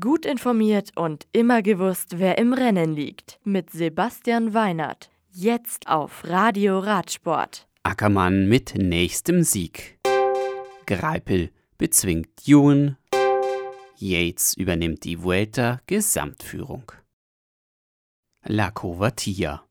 Gut informiert und immer gewusst, wer im Rennen liegt. Mit Sebastian Weinert. Jetzt auf Radio Radsport. Ackermann mit nächstem Sieg. Greipel bezwingt Jun. Yates übernimmt die Vuelta Gesamtführung. La Covatia.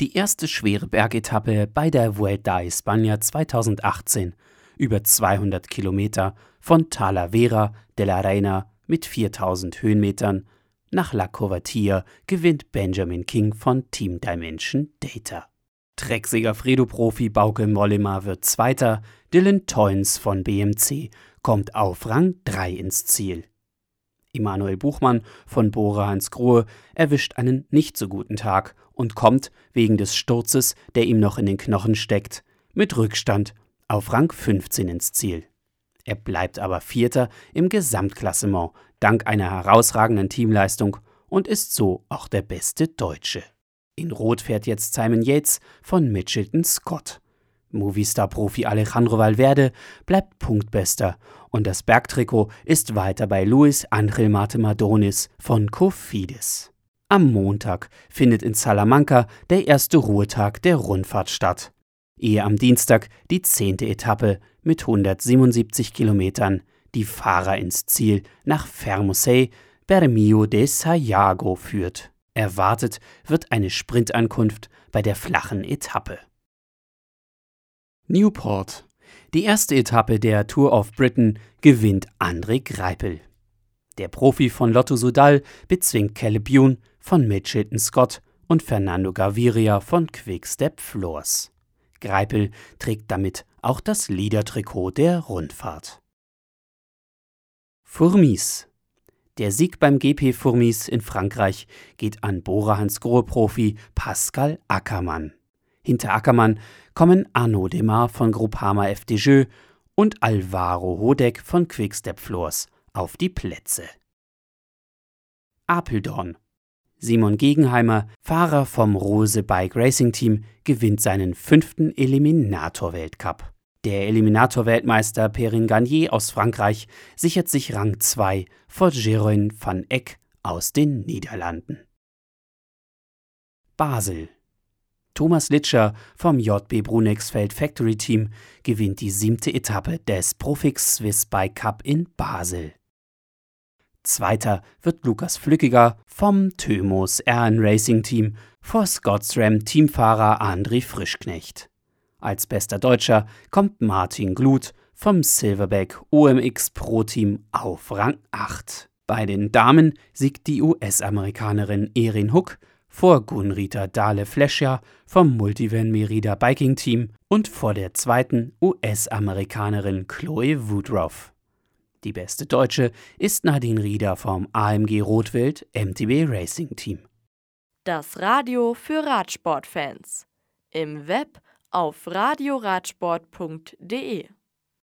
Die erste schwere Bergetappe bei der Vuelta a España 2018. Über 200 Kilometer von Talavera de la Reina mit 4000 Höhenmetern. Nach La Covatia gewinnt Benjamin King von Team Dimension Data. Trecksieger Fredo-Profi Bauke Mollema wird Zweiter, Dylan Toynes von BMC kommt auf Rang 3 ins Ziel. Emanuel Buchmann von Bora Hansgrohe erwischt einen nicht so guten Tag und kommt wegen des Sturzes, der ihm noch in den Knochen steckt, mit Rückstand auf Rang 15 ins Ziel. Er bleibt aber Vierter im Gesamtklassement dank einer herausragenden Teamleistung und ist so auch der beste Deutsche. In Rot fährt jetzt Simon Yates von Mitchelton Scott. Movistar-Profi Alejandro Valverde bleibt Punktbester und das Bergtrikot ist weiter bei Luis Angel Mate Madonis von Cofidis. Am Montag findet in Salamanca der erste Ruhetag der Rundfahrt statt, ehe am Dienstag die zehnte Etappe mit 177 Kilometern die Fahrer ins Ziel nach Fermosei, Bermio de Sayago führt. Erwartet wird eine Sprintankunft bei der flachen Etappe. Newport. Die erste Etappe der Tour of Britain gewinnt André Greipel. Der Profi von Lotto Sudal bezwingt Caleb Youn von Mitchelton Scott und Fernando Gaviria von Quickstep Floors. Greipel trägt damit auch das Liedertrikot der Rundfahrt. Fourmis. Der Sieg beim GP Fourmis in Frankreich geht an Bora Hansgrohe Profi Pascal Ackermann. Hinter Ackermann kommen Arnaud Demar von Groupama FDJ und Alvaro Hodek von Quickstep Floors auf die Plätze. Apeldoorn. Simon Gegenheimer, Fahrer vom Rose Bike Racing Team, gewinnt seinen fünften Eliminator-Weltcup. Der Eliminator-Weltmeister Perrin Gagné aus Frankreich sichert sich Rang 2 vor Jeroen van Eck aus den Niederlanden. Basel Thomas Litscher vom JB Brunexfeld Factory Team gewinnt die siebte Etappe des Profix Swiss Bike Cup in Basel. Zweiter wird Lukas Flückiger vom Thömos RN Racing Team vor Scotsram Teamfahrer André Frischknecht. Als bester Deutscher kommt Martin Glut vom Silverback OMX Pro Team auf Rang 8. Bei den Damen siegt die US-Amerikanerin Erin Hook vor Gunrita Dale Flescher vom Multivan Merida Biking Team und vor der zweiten US-Amerikanerin Chloe Woodruff. Die beste Deutsche ist Nadine Rieder vom AMG Rotwild MTB Racing Team. Das Radio für Radsportfans. Im Web auf radioradsport.de